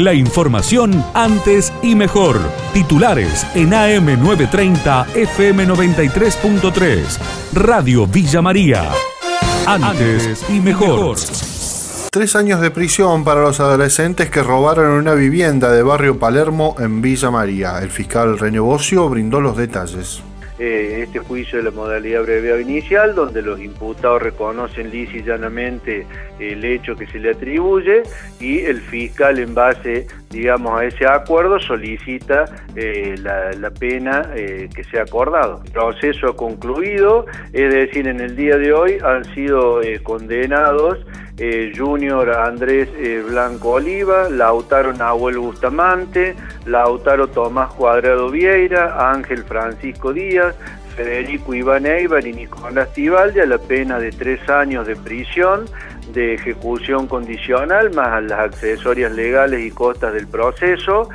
La información antes y mejor. Titulares en AM930 FM93.3. Radio Villa María. Antes y mejor. Tres años de prisión para los adolescentes que robaron una vivienda de barrio Palermo en Villa María. El fiscal René Bocio brindó los detalles. Eh, este juicio de la modalidad abreviada inicial, donde los imputados reconocen lisa y llanamente el hecho que se le atribuye y el fiscal en base, digamos, a ese acuerdo solicita eh, la, pena eh, que se ha acordado. El proceso ha concluido, es decir, en el día de hoy han sido condenados Junior Andrés Blanco Oliva, Lautaro Nahuel Bustamante, Lautaro Tomás Cuadrado Vieira, Ángel Francisco Díaz, Federico Iván Eibar y Nicolás Tibaldi a la pena de tres años de prisión, de ejecución condicional, más las accesorias legales y costas del proceso,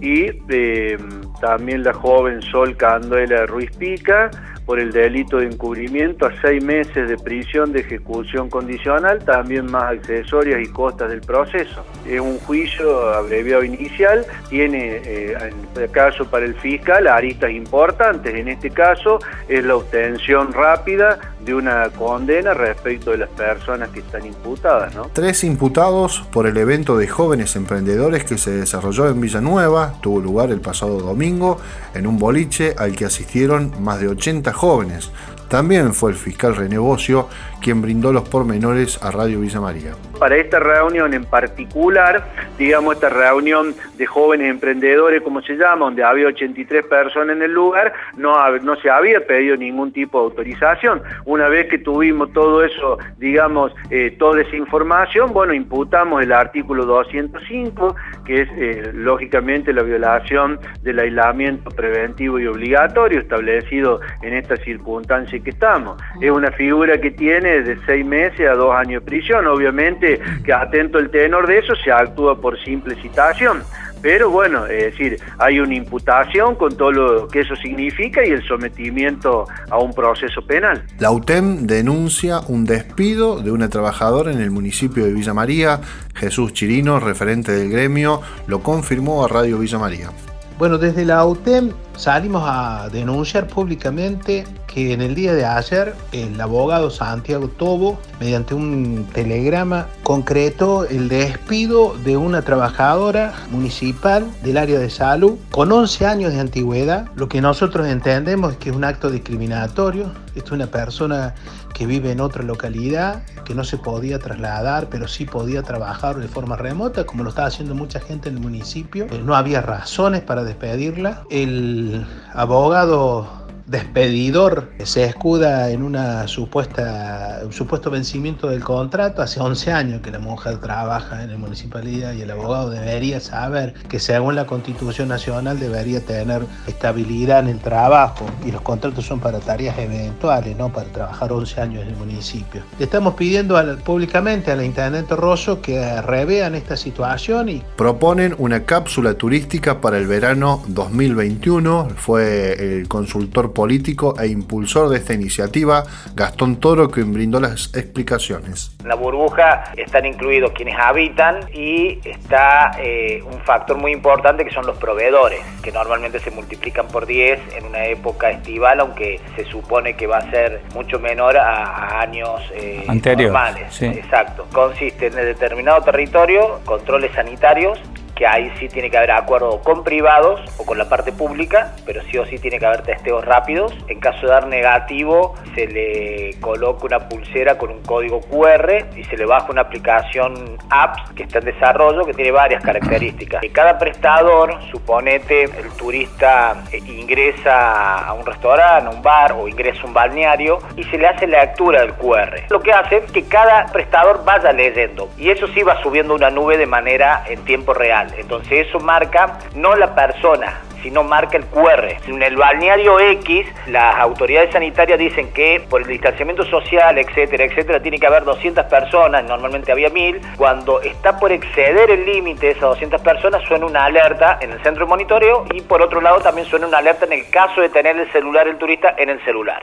y eh, también la joven Sol Canduela Ruiz Pica, por el delito de encubrimiento a seis meses de prisión de ejecución condicional, también más accesorias y costas del proceso. Es un juicio abreviado inicial, tiene eh, en caso para el fiscal aristas importantes, en este caso es la obtención rápida de una condena respecto de las personas que están imputadas. ¿no? Tres imputados por el evento de jóvenes emprendedores que se desarrolló en Villanueva, tuvo lugar el pasado domingo en un boliche al que asistieron más de 80 jóvenes. También fue el fiscal René Bocio quien brindó los pormenores a Radio Villa María. Para esta reunión en particular, digamos esta reunión de jóvenes emprendedores, como se llama, donde había 83 personas en el lugar, no, no se había pedido ningún tipo de autorización. Una vez que tuvimos todo eso, digamos, eh, toda esa información, bueno, imputamos el artículo 205, que es eh, lógicamente la violación del aislamiento preventivo y obligatorio establecido en esta circunstancia que estamos. Es una figura que tiene de seis meses a dos años de prisión. Obviamente que atento el tenor de eso se actúa por simple citación. Pero bueno, es decir, hay una imputación con todo lo que eso significa y el sometimiento a un proceso penal. La UTEM denuncia un despido de una trabajadora en el municipio de Villa María. Jesús Chirino, referente del gremio, lo confirmó a Radio Villa María. Bueno, desde la UTEM salimos a denunciar públicamente que en el día de ayer el abogado Santiago Tobo, mediante un telegrama, concretó el despido de una trabajadora municipal del área de salud con 11 años de antigüedad. Lo que nosotros entendemos es que es un acto discriminatorio. Esta es una persona que vive en otra localidad, que no se podía trasladar, pero sí podía trabajar de forma remota, como lo estaba haciendo mucha gente en el municipio. Eh, no había razones para despedirla. El abogado despedidor se escuda en una supuesta, un supuesto vencimiento del contrato. Hace 11 años que la mujer trabaja en la municipalidad y el abogado debería saber que según la Constitución Nacional debería tener estabilidad en el trabajo y los contratos son para tareas eventuales, no para trabajar 11 años en el municipio. Le estamos pidiendo públicamente a la Intendente Rosso que revean esta situación y proponen una cápsula turística para el verano 2021. Fue el consultor político e impulsor de esta iniciativa, Gastón Toro, quien brindó las explicaciones. En la burbuja están incluidos quienes habitan y está eh, un factor muy importante que son los proveedores, que normalmente se multiplican por 10 en una época estival, aunque se supone que va a ser mucho menor a, años eh, normales. Exacto. Consiste en determinado territorio, controles sanitarios que ahí sí tiene que haber acuerdo con privados o con la parte pública, pero sí o sí tiene que haber testeos rápidos. En caso de dar negativo, se le coloca una pulsera con un código QR y se le baja una aplicación apps que está en desarrollo que tiene varias características. Cada prestador, suponete el turista eh, ingresa a un restaurante, a un bar o ingresa a un balneario y se le hace la lectura del QR. Lo que hace es que cada prestador vaya leyendo y eso sí va subiendo una nube de manera en tiempo real. Entonces eso marca no la persona, sino marca el QR. En el balneario X, las autoridades sanitarias dicen que por el distanciamiento social, etcétera, etcétera, tiene que haber 200 personas, normalmente había 1000. Cuando está por exceder el límite de esas 200 personas, suena una alerta en el centro de monitoreo y por otro lado también suena una alerta en el caso de tener el celular el turista en el celular.